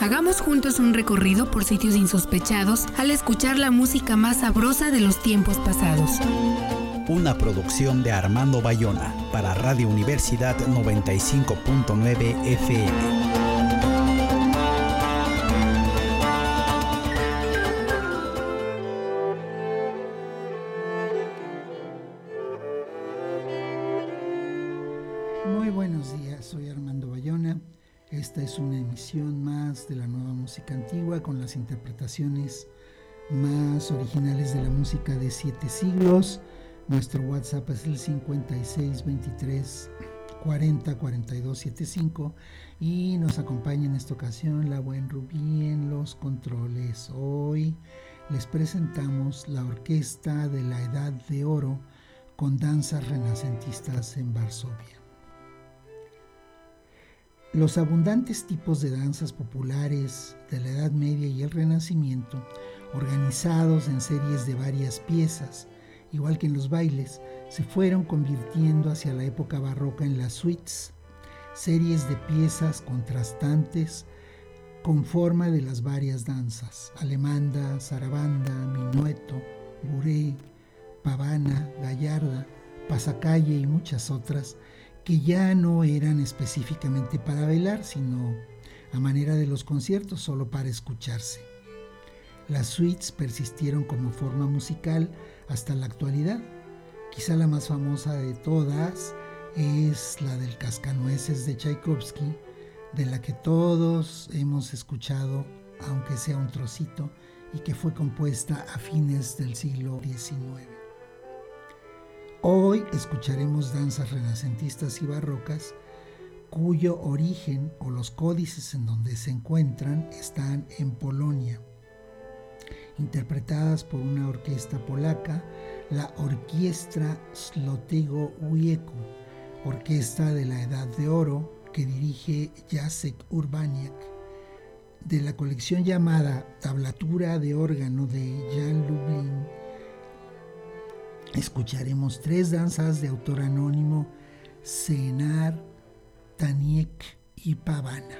Hagamos juntos un recorrido por sitios insospechados al escuchar la música más sabrosa de los tiempos pasados. Una producción de Armando Bayona para Radio Universidad 95.9 FM. De la nueva música antigua con las interpretaciones más originales de la música de siete siglos. Nuestro WhatsApp es el 5623 40 42 75 y nos acompaña en esta ocasión la buen Rubí en los controles. Hoy les presentamos la Orquesta de la Edad de Oro con danzas renacentistas en Varsovia. Los abundantes tipos de danzas populares de la Edad Media y el Renacimiento, organizados en series de varias piezas, igual que en los bailes, se fueron convirtiendo hacia la época barroca en las suites, series de piezas contrastantes con forma de las varias danzas, alemanda, zarabanda, minueto, buré, pavana, gallarda, pasacalle y muchas otras, que ya no eran específicamente para bailar, sino a manera de los conciertos, solo para escucharse. Las suites persistieron como forma musical hasta la actualidad. Quizá la más famosa de todas es la del Cascanueces de Tchaikovsky, de la que todos hemos escuchado, aunque sea un trocito, y que fue compuesta a fines del siglo XIX. Hoy escucharemos danzas renacentistas y barrocas cuyo origen o los códices en donde se encuentran están en Polonia, interpretadas por una orquesta polaca, la Orkiestra Slotego Wieko, orquesta de la Edad de Oro que dirige Jacek Urbaniak, de la colección llamada Tablatura de órgano de Jan Lublin escucharemos tres danzas de autor anónimo, Senar, Taniek y Pavana.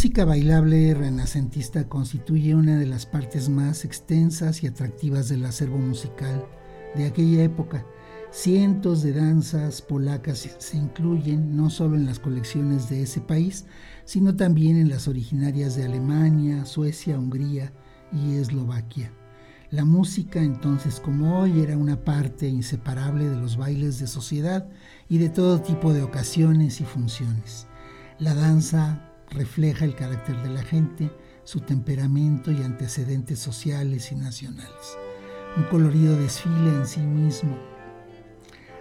Música bailable renacentista constituye una de las partes más extensas y atractivas del acervo musical de aquella época. Cientos de danzas polacas se incluyen no solo en las colecciones de ese país, sino también en las originarias de Alemania, Suecia, Hungría y Eslovaquia. La música entonces como hoy era una parte inseparable de los bailes de sociedad y de todo tipo de ocasiones y funciones. La danza refleja el carácter de la gente, su temperamento y antecedentes sociales y nacionales. Un colorido desfile en sí mismo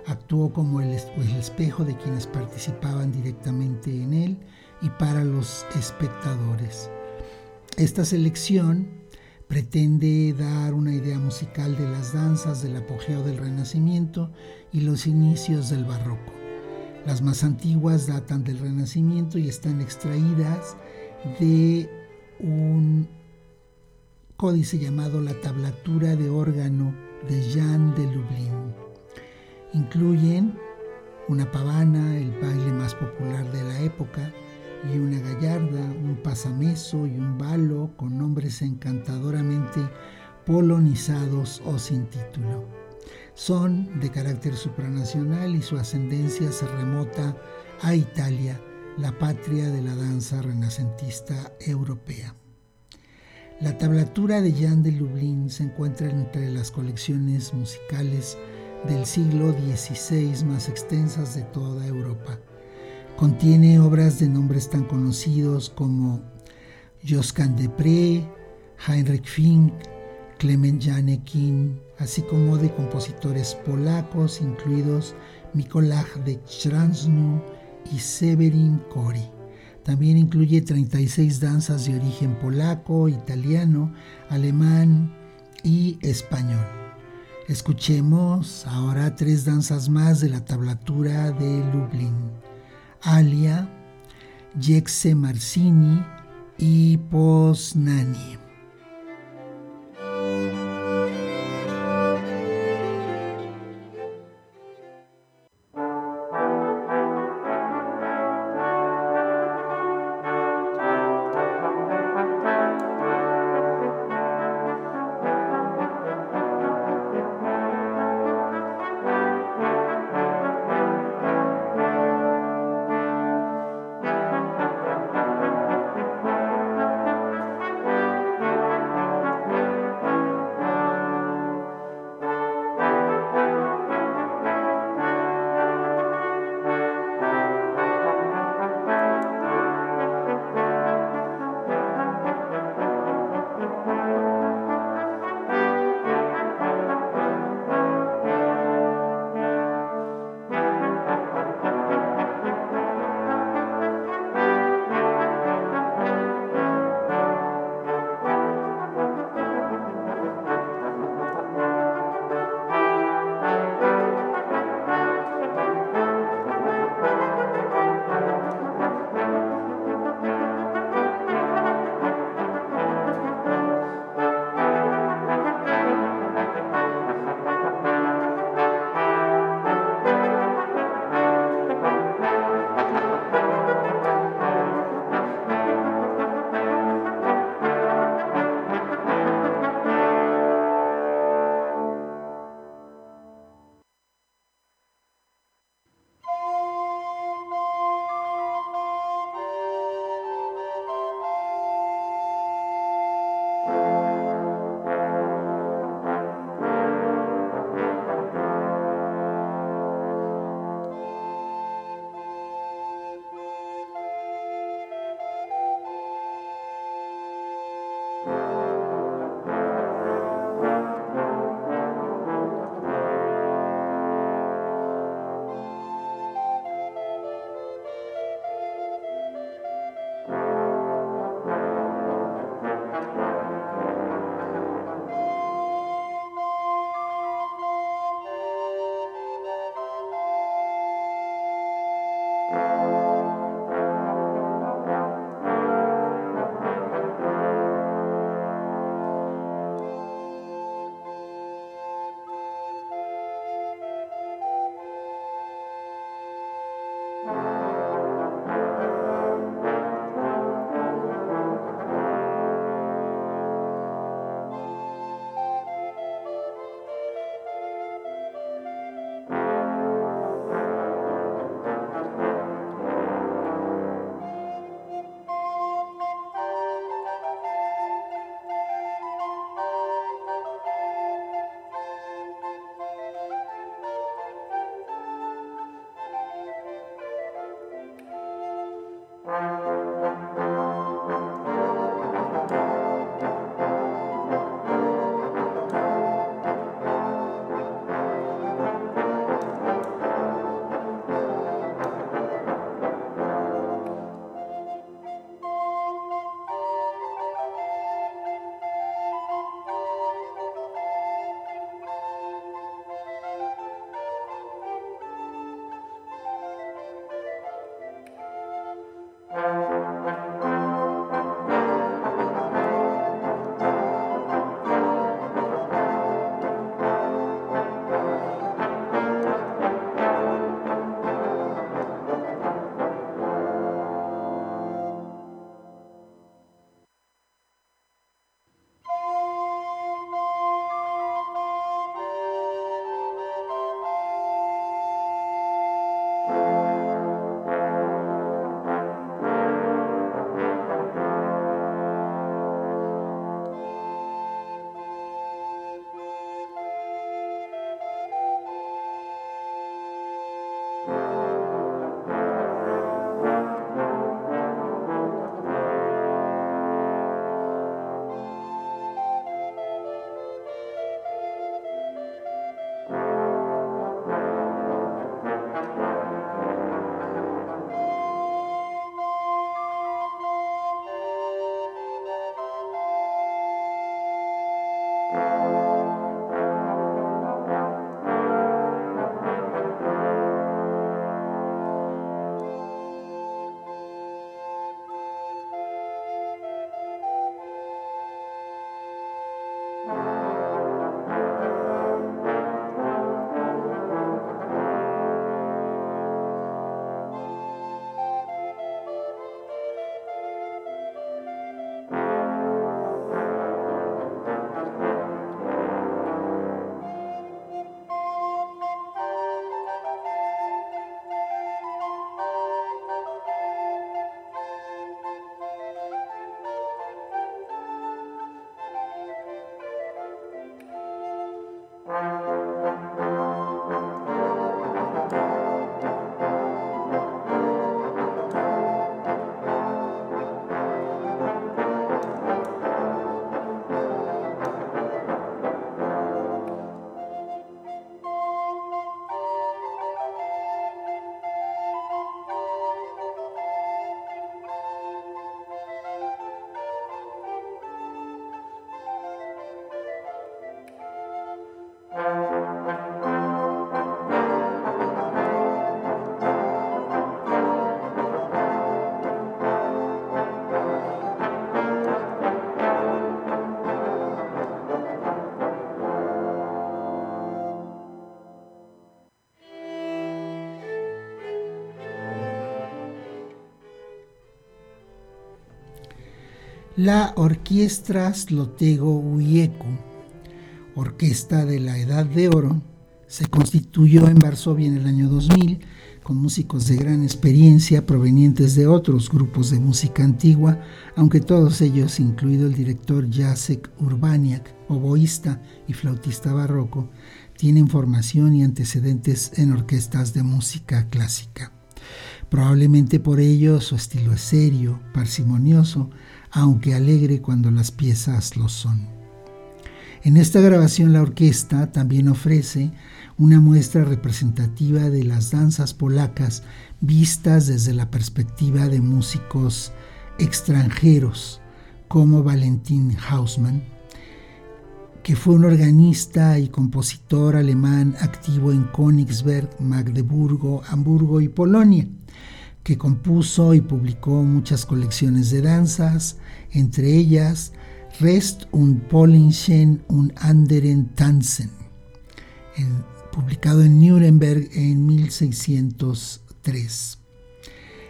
actuó como el, espejo de quienes participaban directamente en él y para los espectadores. Esta selección pretende dar una idea musical de las danzas del apogeo del Renacimiento y los inicios del Barroco. Las más antiguas datan del Renacimiento y están extraídas de un códice llamado la tablatura de órgano de Jean de Lublin. Incluyen una pavana, el baile más popular de la época, y una gallarda, un pasameso y un balo con nombres encantadoramente polonizados o sin título. Son de carácter supranacional y su ascendencia se remota a Italia, la patria de la danza renacentista europea. La tablatura de Jean de Lublin se encuentra entre las colecciones musicales del siglo XVI más extensas de toda Europa Contiene obras de nombres tan conocidos como Josquin Depré, Heinrich Fink, Clement Janekin, así como de compositores polacos, incluidos Mikołaj de Czransnu y Severin Kori. También incluye 36 danzas de origen polaco, italiano, alemán y español. Escuchemos ahora tres danzas más de la tablatura de Lublin. Alia, Jexe Marcini y Poznani. La Orquestra Slotego Uieku, orquesta de la Edad de Oro, se constituyó en Varsovia en el año 2000 con músicos de gran experiencia provenientes de otros grupos de música antigua, aunque todos ellos, incluido el director Jacek Urbaniak, oboísta y flautista barroco, tienen formación y antecedentes en orquestas de música clásica. Probablemente por ello su estilo es serio, parsimonioso, aunque alegre cuando las piezas lo son. En esta grabación la orquesta también ofrece una muestra representativa de las danzas polacas vistas desde la perspectiva de músicos extranjeros como Valentin Hausmann, que fue un organista y compositor alemán activo en Königsberg, Magdeburgo, Hamburgo y Polonia, que compuso y publicó muchas colecciones de danzas, entre ellas Rest und Polischen und anderen Tanzen, publicado en Nuremberg en 1603.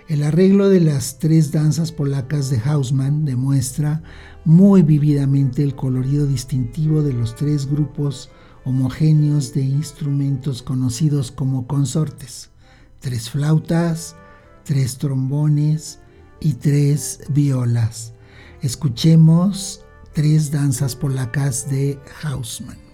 El arreglo de las tres danzas polacas de Hausmann demuestra muy vividamente el colorido distintivo de los tres grupos homogéneos de instrumentos conocidos como consortes, tres flautas, tres trombones y tres violas. Escuchemos tres danzas polacas de Hausmann.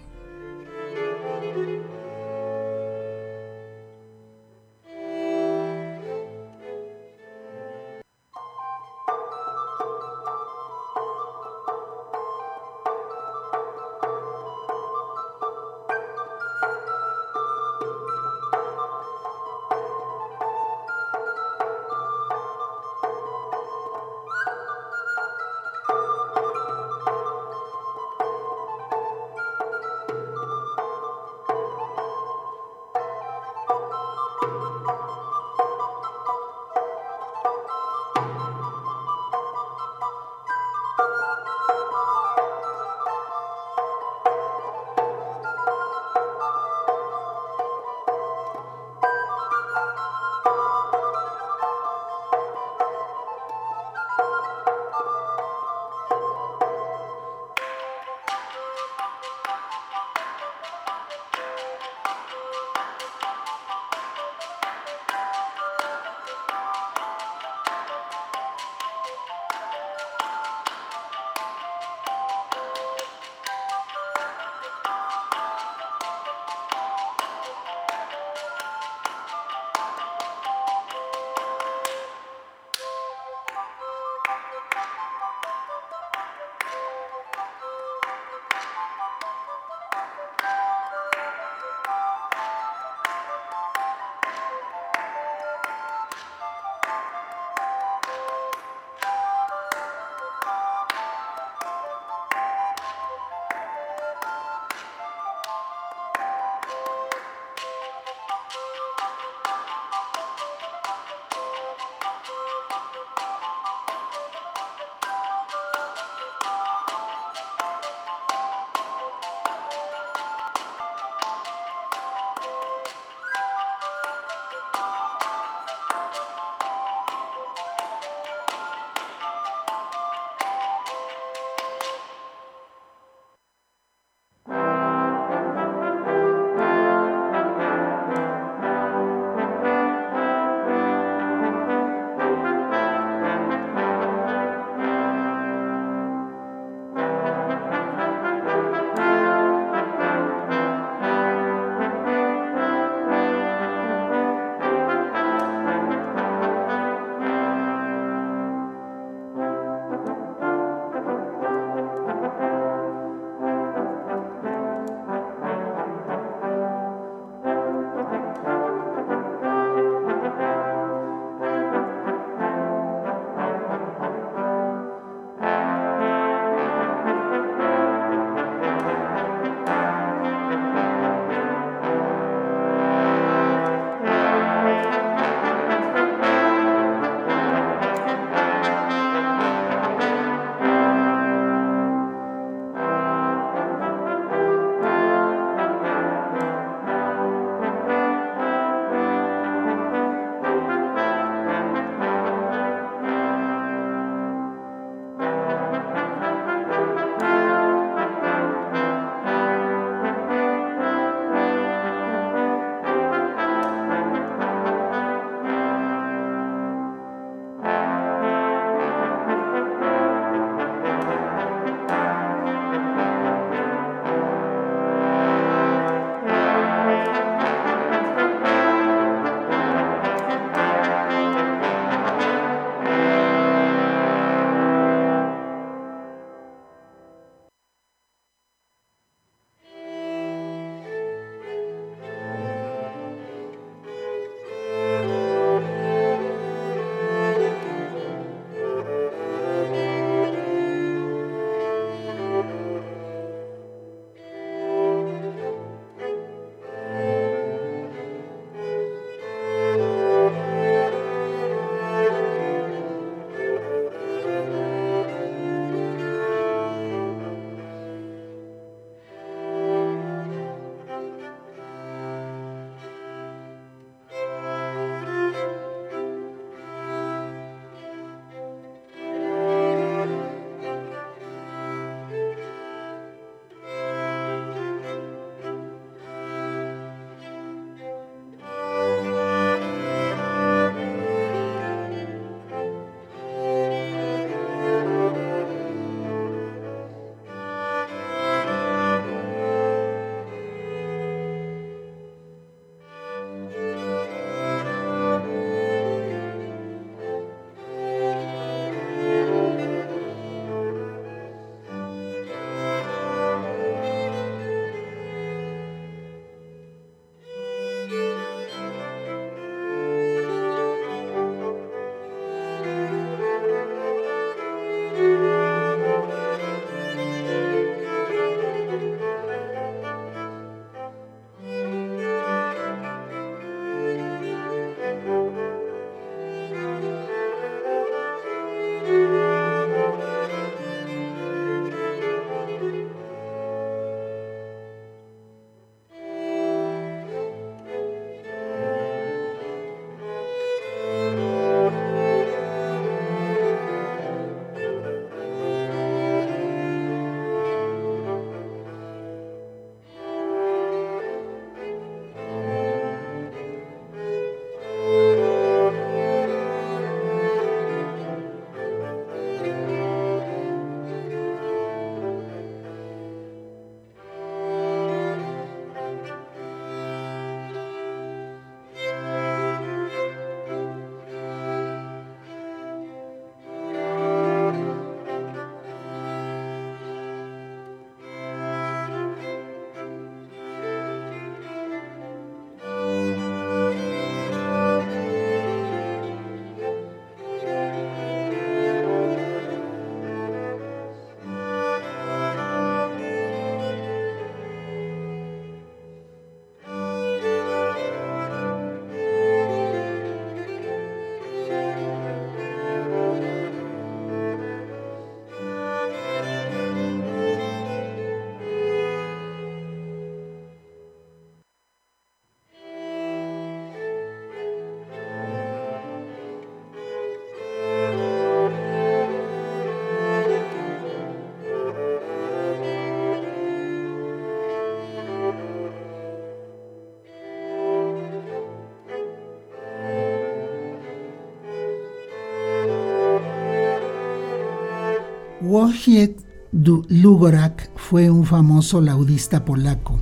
Wojciech Lugorak fue un famoso laudista polaco.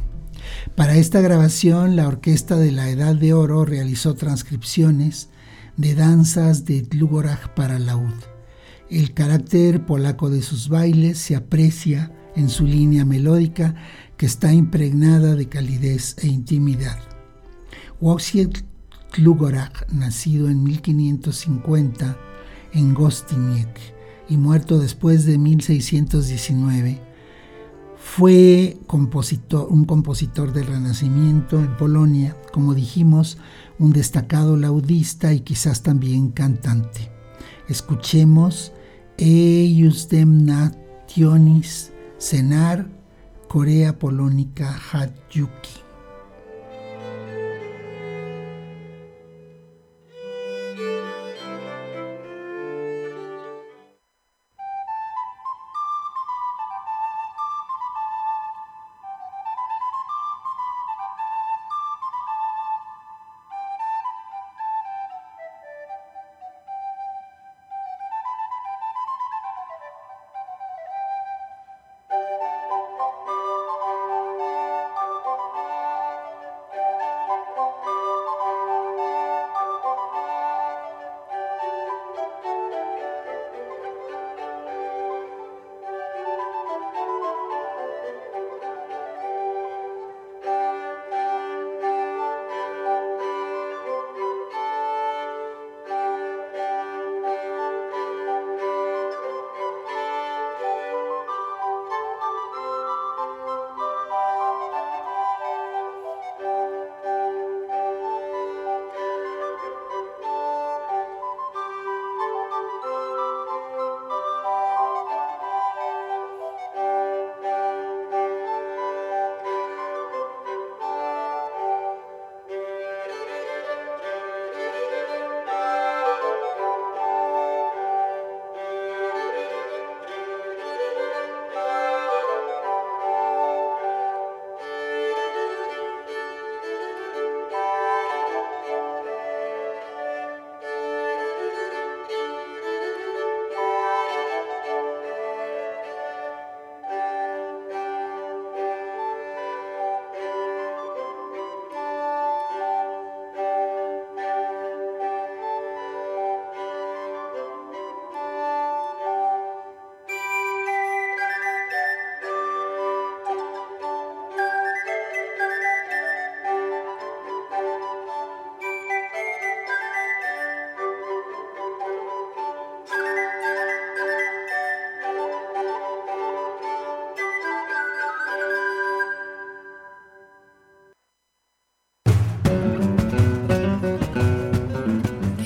Para esta grabación, la Orquesta de la Edad de Oro realizó transcripciones de danzas de Dlugorak para laúd. El carácter polaco de sus bailes se aprecia en su línea melódica que está impregnada de calidez e intimidad. Wojciech Dlugorak, nacido en 1550 en Gostiniec y muerto después de 1619, fue compositor, un compositor del Renacimiento en Polonia, como dijimos, un destacado laudista y quizás también cantante. Escuchemos Eius dem Nationis Senar Corea Polónica Hatyuki.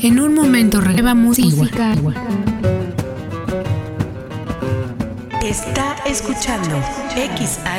En un momento regreba música. Está escuchando XHSCAR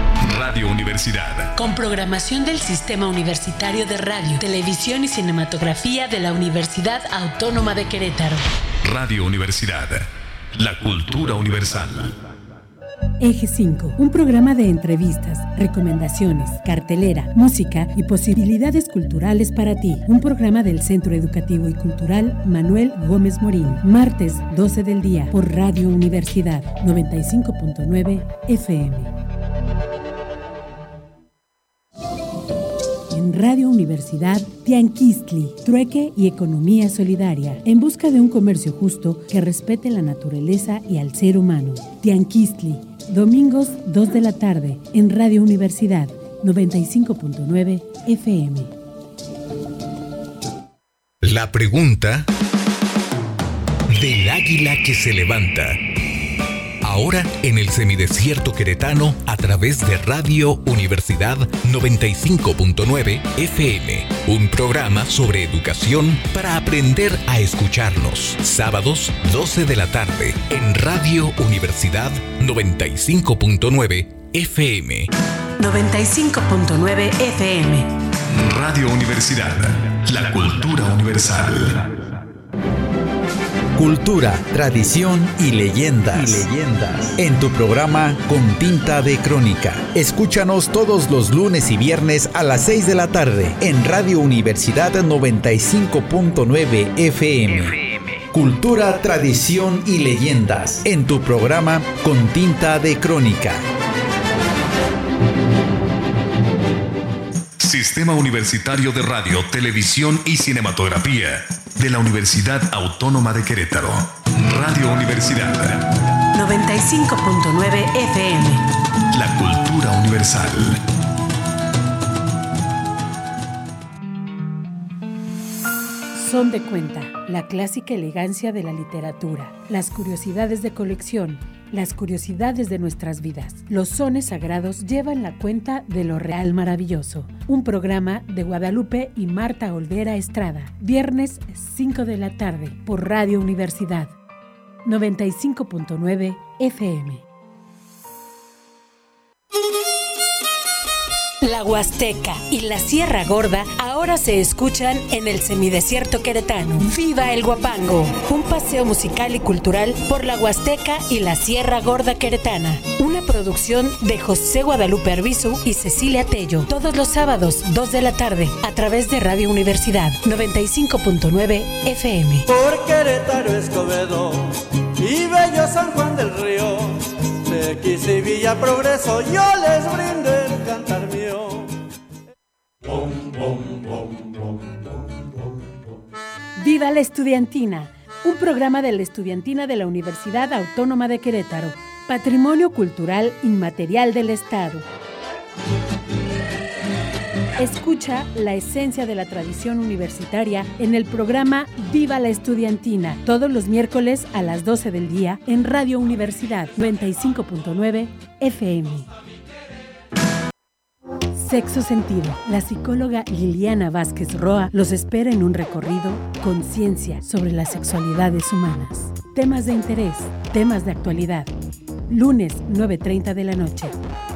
Radio Universidad. Con programación del Sistema Universitario de Radio, Televisión y Cinematografía de la Universidad Autónoma de Querétaro. Radio Universidad. La cultura universal. Eje 5, un programa de entrevistas, recomendaciones, cartelera, música y posibilidades culturales para ti. Un programa del Centro Educativo y Cultural Manuel Gómez Morín. Martes 12 del día por Radio Universidad 95.9 FM. Radio Universidad Tianquistli, Trueque y Economía Solidaria, en busca de un comercio justo que respete la naturaleza y al ser humano. Tianquistli, domingos 2 de la tarde, en Radio Universidad 95.9 FM. La pregunta del águila que se levanta ahora en el semidesierto queretano a través de Radio Universidad 95.9 FM, un programa sobre educación para aprender a escucharnos. Sábados 12 de la tarde en Radio Universidad 95.9 FM. 95.9 FM. Radio Universidad, la cultura universal. Cultura, tradición y leyendas. y leyendas. En tu programa Con Tinta de Crónica. Escúchanos todos los lunes y viernes a las 6 de la tarde en Radio Universidad 95.9 FM. Cultura, tradición y leyendas. En tu programa Con Tinta de Crónica. Sistema Universitario de Radio, Televisión y Cinematografía de la Universidad Autónoma de Querétaro. Radio Universidad. 95.9 FM. La cultura universal. Son de cuenta, la clásica elegancia de la literatura, las curiosidades de colección, las curiosidades de nuestras vidas. Los sones sagrados llevan la cuenta de lo real maravilloso. Un programa de Guadalupe y Marta Olvera Estrada. Viernes 5 de la tarde por Radio Universidad 95.9 FM. La Huasteca y la Sierra Gorda ahora se escuchan en el semidesierto queretano. ¡Viva el Guapango! Un paseo musical y cultural por la Huasteca y la Sierra Gorda queretana. Una producción de José Guadalupe Arbizu y Cecilia Tello. Todos los sábados, 2 de la tarde, a través de Radio Universidad 95.9 FM. Por Querétaro, Escobedo y Bello San Juan del Río. X y Villa Progreso, yo les brindo Viva la Estudiantina, un programa de la Estudiantina de la Universidad Autónoma de Querétaro, Patrimonio Cultural Inmaterial del Estado. Escucha la esencia de la tradición universitaria en el programa Viva la Estudiantina, todos los miércoles a las 12 del día en Radio Universidad 95.9 FM. Sexo Sentido. La psicóloga Liliana Vázquez Roa los espera en un recorrido conciencia sobre las sexualidades humanas. Temas de interés, temas de actualidad. Lunes 9.30 de la noche.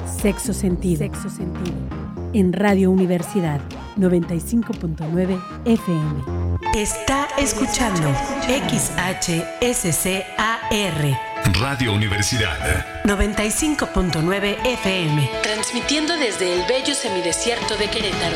Sexo Sentido. Sexo Sentido. En Radio Universidad 95.9 FM. Está escuchando XHSCAR Radio Universidad 95.9 FM, transmitiendo desde el bello semidesierto de Querétaro.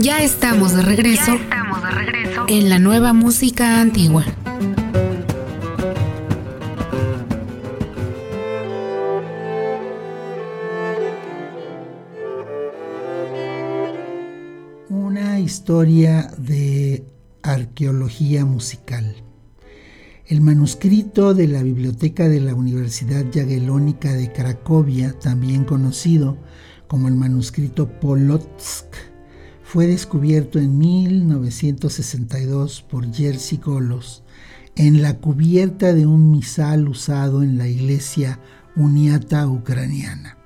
Ya estamos de regreso. Ya estamos de regreso. En la nueva música antigua. Una historia de arqueología musical. El manuscrito de la Biblioteca de la Universidad Jagellónica de Cracovia, también conocido como el manuscrito Polotsk, fue descubierto en 1962 por Jerzy Golos en la cubierta de un misal usado en la iglesia uniata ucraniana.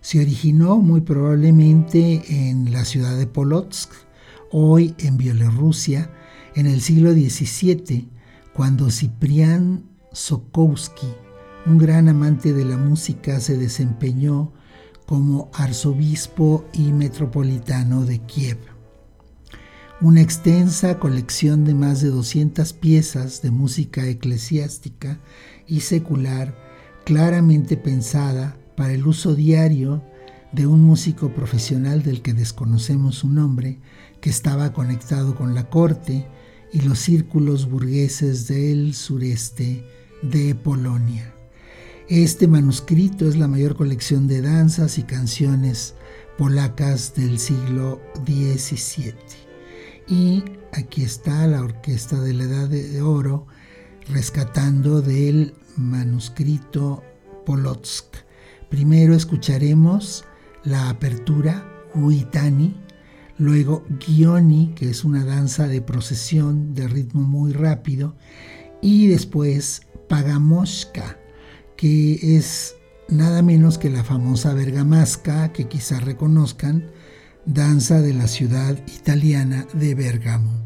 Se originó muy probablemente en la ciudad de Polotsk, hoy en Bielorrusia, en el siglo XVII, cuando Ciprián Sokowski, un gran amante de la música, se desempeñó como arzobispo y metropolitano de Kiev. Una extensa colección de más de 200 piezas de música eclesiástica y secular, claramente pensada para el uso diario de un músico profesional del que desconocemos su nombre, que estaba conectado con la corte y los círculos burgueses del sureste de Polonia. Este manuscrito es la mayor colección de danzas y canciones polacas del siglo XVII. Y aquí está la Orquesta de la Edad de Oro rescatando del manuscrito Polotsk Primero escucharemos la apertura Huitani, luego Gioni, que es una danza de procesión de ritmo muy rápido, y después Pagamoshka, que es nada menos que la famosa bergamasca que quizás reconozcan, danza de la ciudad italiana de Bergamo.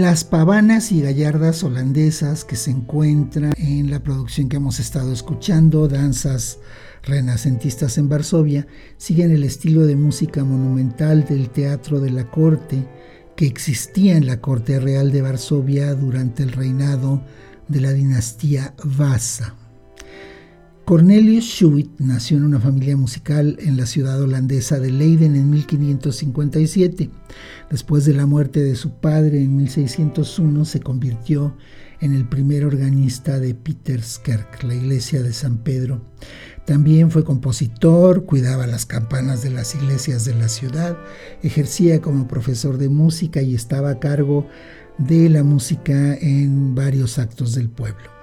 Las pavanas y gallardas holandesas que se encuentran en la producción que hemos estado escuchando, danzas renacentistas en Varsovia, siguen el estilo de música monumental del teatro de la corte que existía en la corte real de Varsovia durante el reinado de la dinastía Vasa. Cornelius Schuit nació en una familia musical en la ciudad holandesa de Leiden en 1557. Después de la muerte de su padre en 1601 se convirtió en el primer organista de Pieterskerk, la iglesia de San Pedro. También fue compositor, cuidaba las campanas de las iglesias de la ciudad, ejercía como profesor de música y estaba a cargo de la música en varios actos del pueblo.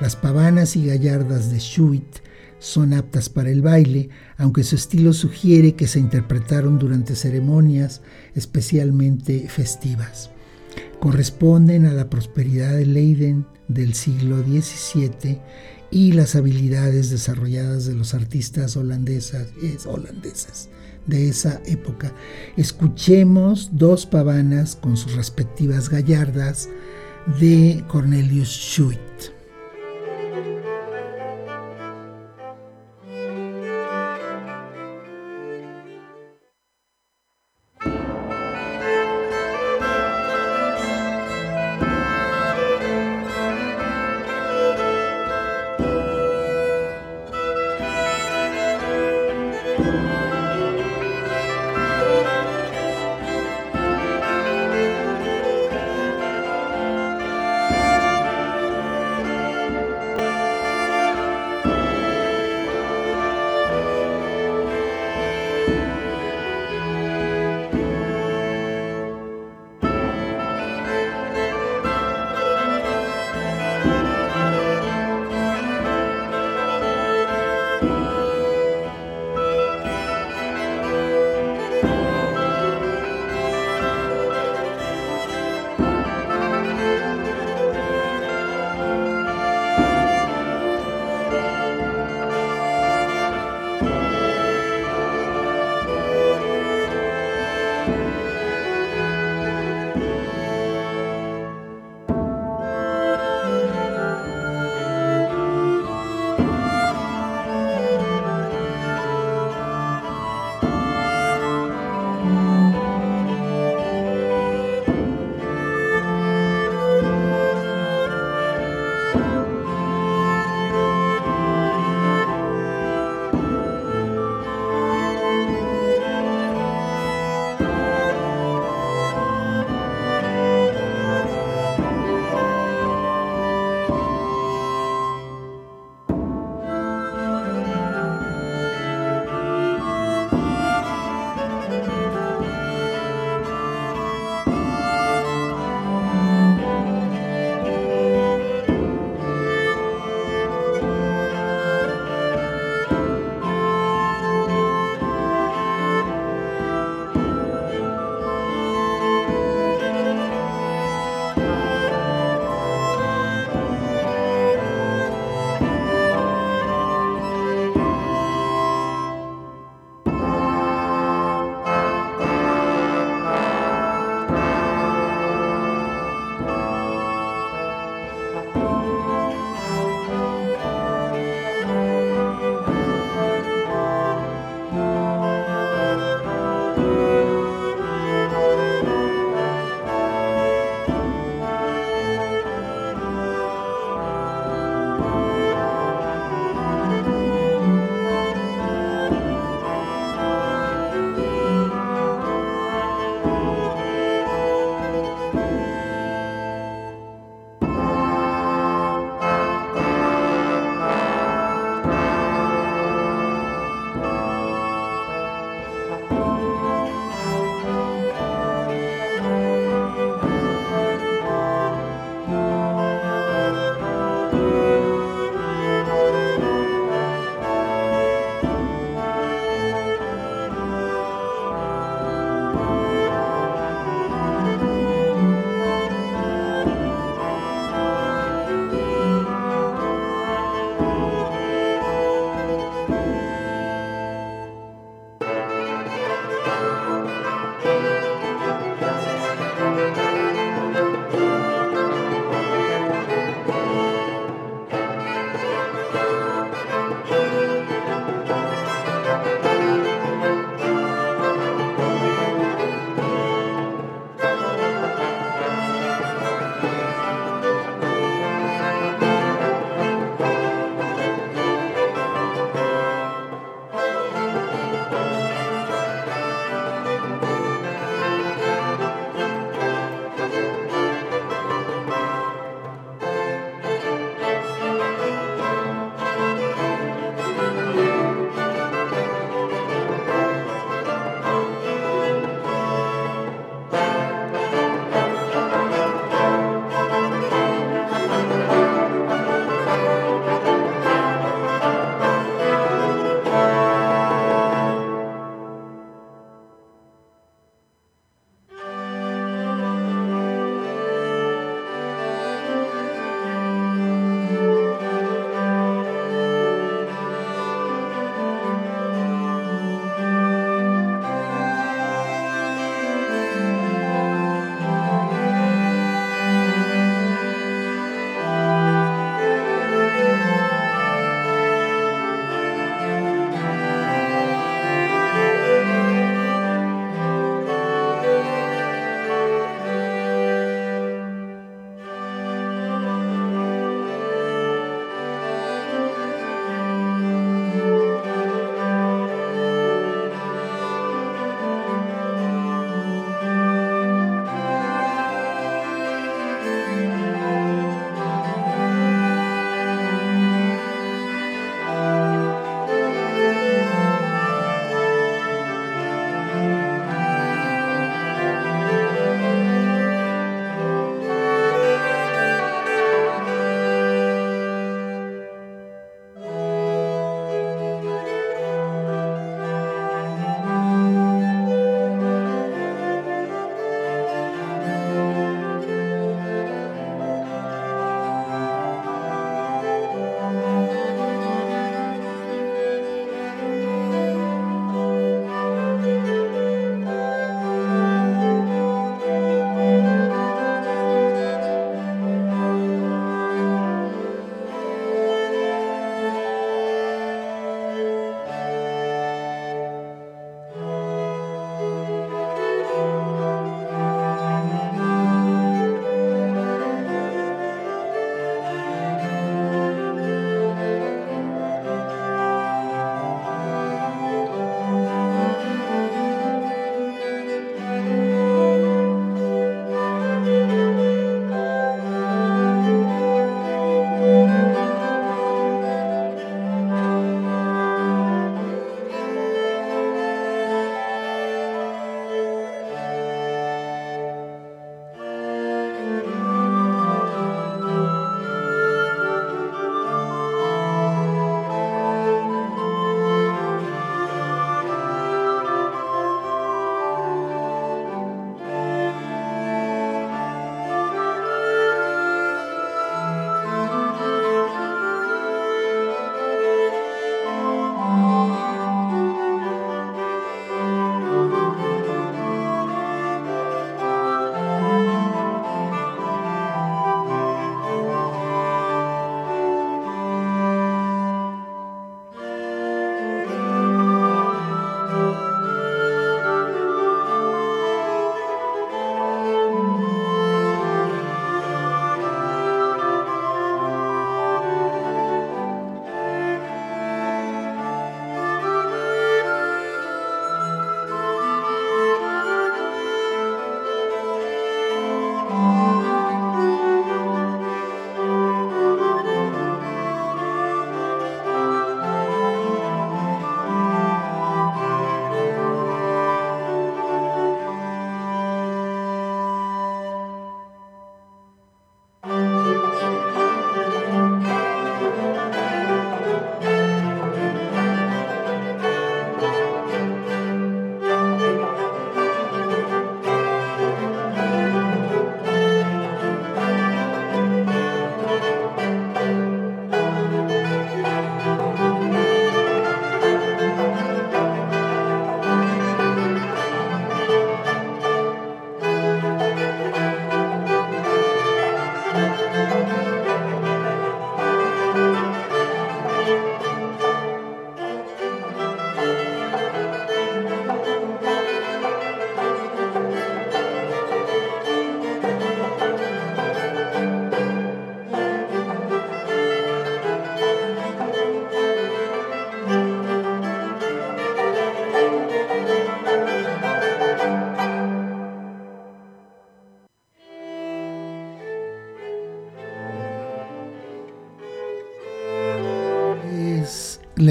Las pavanas y gallardas de Schuit son aptas para el baile, aunque su estilo sugiere que se interpretaron durante ceremonias especialmente festivas. Corresponden a la prosperidad de Leiden del siglo XVII y las habilidades desarrolladas de los artistas holandeses de esa época. Escuchemos dos pavanas con sus respectivas gallardas de Cornelius Schuit.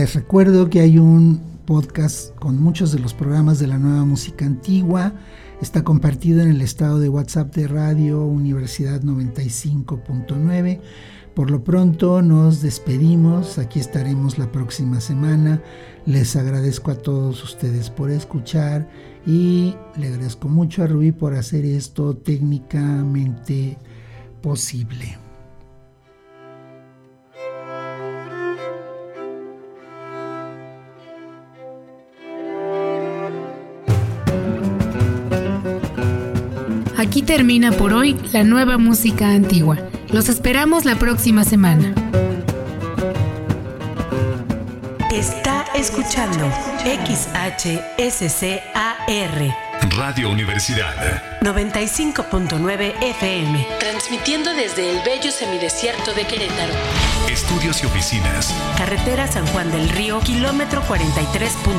Les recuerdo que hay un podcast con muchos de los programas de la nueva música antigua. Está compartido en el estado de WhatsApp de Radio Universidad 95.9. Por lo pronto nos despedimos, aquí estaremos la próxima semana. Les agradezco a todos ustedes por escuchar y le agradezco mucho a Rubí por hacer esto técnicamente posible. Aquí termina por hoy la nueva música antigua. Los esperamos la próxima semana. Está escuchando XHSCAR. Radio Universidad. 95.9 FM. Transmitiendo desde el bello semidesierto de Querétaro. Estudios y oficinas. Carretera San Juan del Río, kilómetro 43.